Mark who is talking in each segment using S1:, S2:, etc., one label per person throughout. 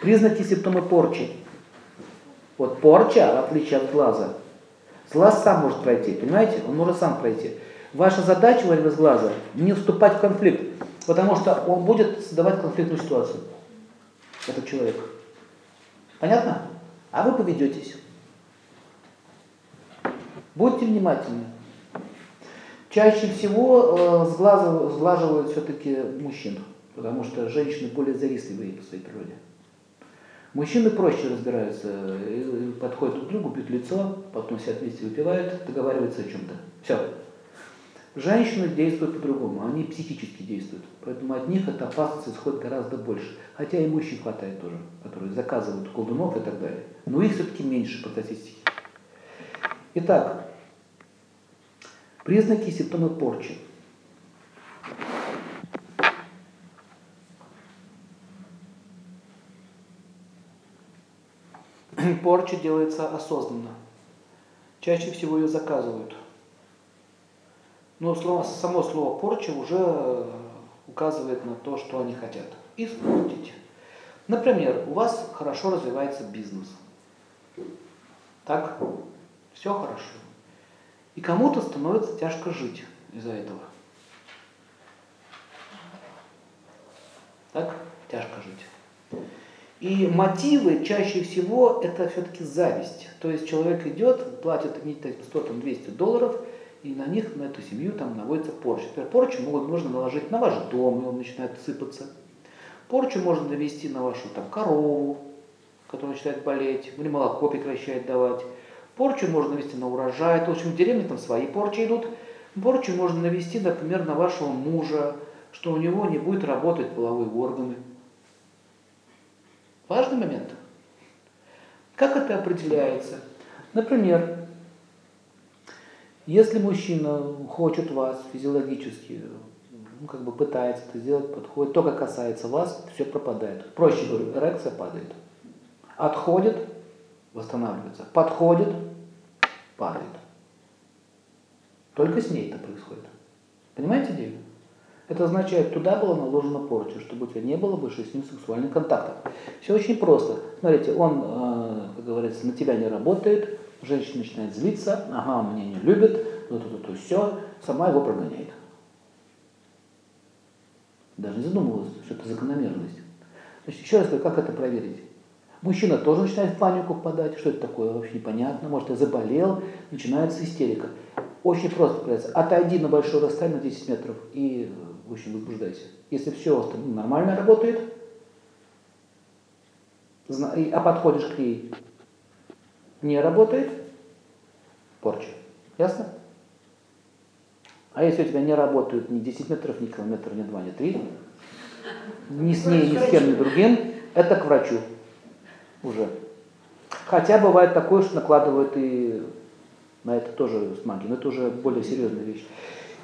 S1: Признаки симптомы порчи. Вот порча, в отличие от глаза, глаз сам может пройти, понимаете? Он может сам пройти. Ваша задача во время глаза не вступать в конфликт, потому что он будет создавать конфликтную ситуацию, этот человек. Понятно? А вы поведетесь. Будьте внимательны. Чаще всего э, сглаживают все-таки мужчин, потому что женщины более завистливые по своей природе. Мужчины проще разбираются, подходят друг к другу, бьют лицо, потом все вместе выпивают, договариваются о чем-то. Все. Женщины действуют по-другому, они психически действуют. Поэтому от них эта опасность исходит гораздо больше. Хотя и мужчин хватает тоже, которые заказывают колдунов и так далее. Но их все-таки меньше по статистике. Итак, признаки и симптомы порчи. Порча делается осознанно. Чаще всего ее заказывают. Но слово, само слово порча уже указывает на то, что они хотят. Испортить. Например, у вас хорошо развивается бизнес. Так? Все хорошо. И кому-то становится тяжко жить из-за этого. Так? Тяжко жить. И мотивы чаще всего это все-таки зависть. То есть человек идет, платит 100-200 долларов, и на них, на эту семью там наводится порча. Например, порчу могут, можно наложить на ваш дом, и он начинает сыпаться. Порчу можно навести на вашу там, корову, которая начинает болеть, или молоко прекращает давать. Порчу можно навести на урожай. В общем, в деревне там свои порчи идут. Порчу можно навести, например, на вашего мужа, что у него не будет работать половые органы. Важный момент. Как это определяется? Например, если мужчина хочет вас физиологически, ну, как бы пытается это сделать, подходит, только касается вас, все пропадает. Проще говорю, эрекция падает. Отходит, восстанавливается. Подходит, падает. Только с ней это происходит. Понимаете идею? Это означает, туда была наложена порча, чтобы у тебя не было больше с ним сексуальных контактов. Все очень просто. Смотрите, он, э, как говорится, на тебя не работает, женщина начинает злиться, ага, меня не любит, то, то, то, то, все, сама его прогоняет. Даже не задумывалась, что это закономерность. Значит, еще раз говорю, как это проверить? Мужчина тоже начинает в панику впадать, что это такое, вообще непонятно, может, я заболел, начинается истерика. Очень просто проверяется. Отойди на большое расстояние, на 10 метров, и в общем, возбуждайся. Если все нормально работает, а подходишь к ней, не работает, порча. Ясно? А если у тебя не работают ни 10 метров, ни километр, ни 2, ни 3, ни с ней, ни с кем, ни другим, это к врачу уже. Хотя бывает такое, что накладывают и на это тоже с магией, но это уже более серьезная вещь.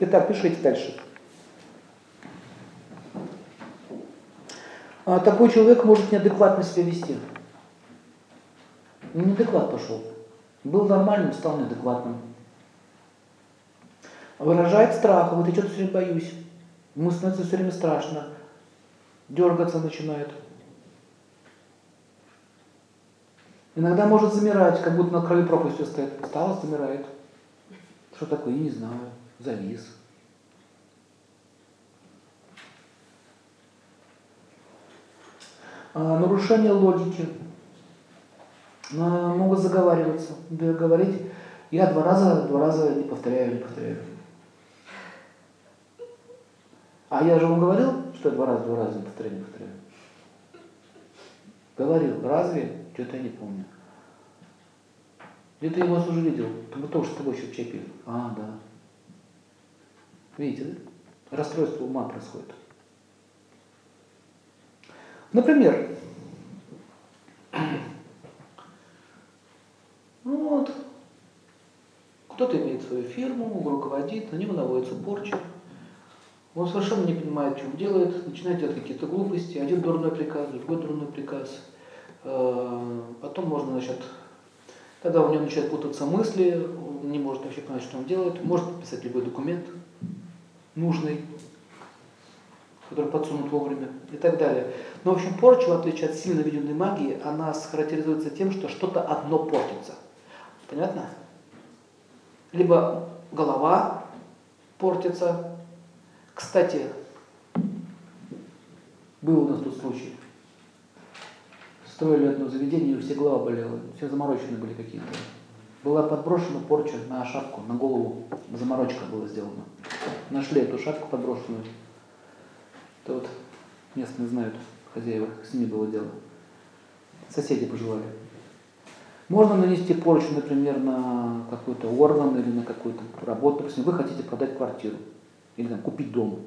S1: Итак, пишите дальше. А такой человек может неадекватно себя вести. Неадекват пошел. Был нормальным, стал неадекватным. Выражает страх, вот я что-то все время боюсь. Ему становится все время страшно. Дергаться начинает. Иногда может замирать, как будто на краю пропасти стоит. Стало, замирает. Что такое, не знаю. Завис. А, нарушение логики. А, могут заговариваться, говорить, я два раза, два раза не повторяю, не повторяю. А я же вам говорил, что я два раза, два раза не повторяю, не повторяю. Говорил, разве? Что-то я не помню. Где-то я вас уже видел, мы тоже с тобой еще чай пили. А, да. Видите, да? Расстройство ума происходит. Например, ну вот, кто-то имеет свою фирму, руководит, на него наводится порча. Он совершенно не понимает, он делает, начинает делать какие-то глупости. Один дурной приказ, другой дурной приказ. Потом можно, значит, когда у него начинают путаться мысли, он не может вообще понять, что он делает, может подписать любой документ нужный. который подсунут вовремя и так далее. Но, в общем, порча, в отличие от сильно виденной магии, она схарактеризуется тем, что что-то одно портится. Понятно? Либо голова портится. Кстати, был у нас тут случай. Строили одно заведение, и у всех голова болела. Все заморочены были какие-то. Была подброшена порча на шапку, на голову. Заморочка была сделана. Нашли эту шапку подброшенную. Это вот местные знают, хозяева, с ними было дело. Соседи пожелали. Можно нанести порчу, например, на какой-то орган или на какую-то работу. Допустим, вы хотите продать квартиру или там, купить дом.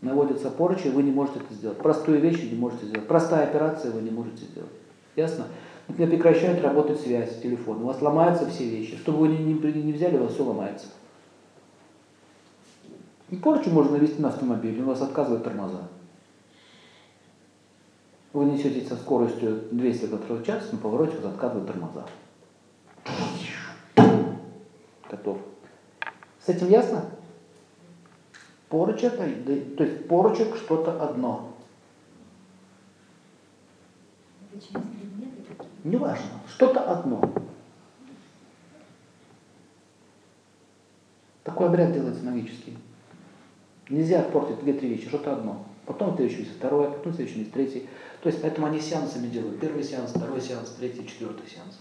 S1: Наводится порча, и вы не можете это сделать. Простую вещь не можете сделать. Простая операция вы не можете сделать. Ясно? Например, прекращает работать связь, телефон. У вас ломаются все вещи. Что бы вы ни, ни, ни взяли, у вас все ломается. И порчу можно навести на автомобиль, у вас отказывают тормоза. Вы несетесь со скоростью 200 км в час, на повороте вас отказывают тормоза. Готов. С этим ясно? Порча, то есть порчик что-то одно. Неважно, что-то одно. Такой обряд делается магический. Нельзя портить две-три вещи, что-то одно. Потом еще есть второе, потом еще есть третий. То есть поэтому они сеансами делают. Первый сеанс, второй сеанс, третий, четвертый сеанс.